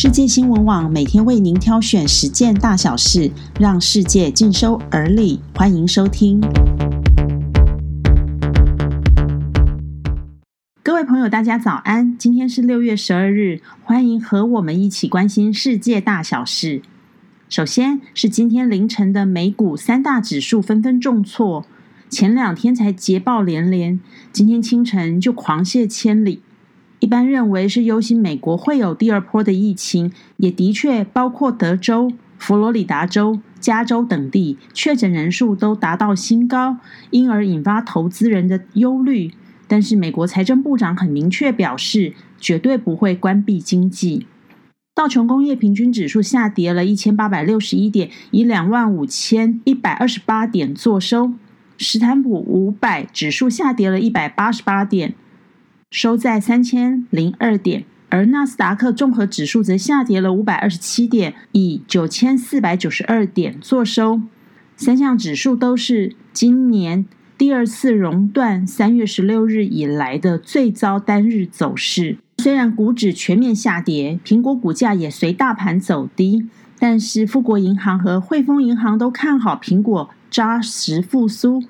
世界新闻网每天为您挑选十件大小事，让世界尽收耳里。欢迎收听。各位朋友，大家早安！今天是六月十二日，欢迎和我们一起关心世界大小事。首先是今天凌晨的美股三大指数纷纷重挫，前两天才捷报连连，今天清晨就狂泻千里。一般认为是忧心美国会有第二波的疫情，也的确包括德州、佛罗里达州、加州等地确诊人数都达到新高，因而引发投资人的忧虑。但是美国财政部长很明确表示，绝对不会关闭经济。道琼工业平均指数下跌了一千八百六十一点，以两万五千一百二十八点作收。史坦普五百指数下跌了一百八十八点。收在三千零二点，而纳斯达克综合指数则下跌了五百二十七点，以九千四百九十二点作收。三项指数都是今年第二次熔断三月十六日以来的最糟单日走势。虽然股指全面下跌，苹果股价也随大盘走低，但是富国银行和汇丰银行都看好苹果扎实复苏，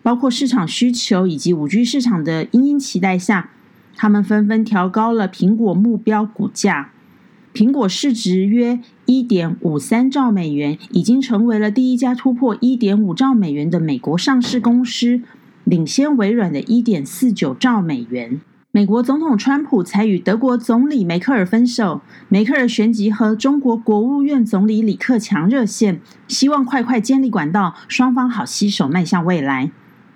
包括市场需求以及五 G 市场的殷殷期待下。他们纷纷调高了苹果目标股价，苹果市值约一点五三兆美元，已经成为了第一家突破一点五兆美元的美国上市公司，领先微软的一点四九兆美元。美国总统川普才与德国总理梅克尔分手，梅克尔旋即和中国国务院总理李克强热线，希望快快建立管道，双方好携手迈向未来。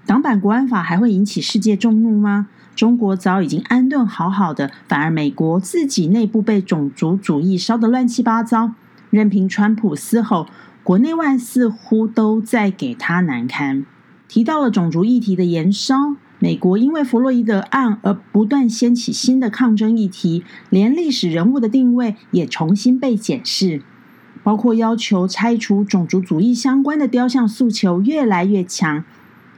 港版国安法还会引起世界众怒吗？中国早已经安顿好好的，反而美国自己内部被种族主义烧得乱七八糟，任凭川普嘶吼，国内外似乎都在给他难堪。提到了种族议题的延烧，美国因为弗洛伊德案而不断掀起新的抗争议题，连历史人物的定位也重新被检视，包括要求拆除种族主义相关的雕像诉求越来越强，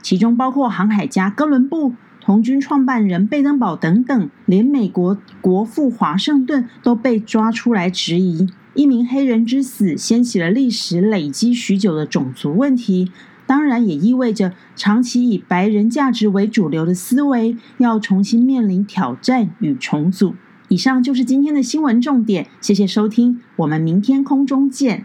其中包括航海家哥伦布。红军创办人贝登堡等等，连美国国父华盛顿都被抓出来质疑。一名黑人之死，掀起了历史累积许久的种族问题，当然也意味着长期以白人价值为主流的思维要重新面临挑战与重组。以上就是今天的新闻重点，谢谢收听，我们明天空中见。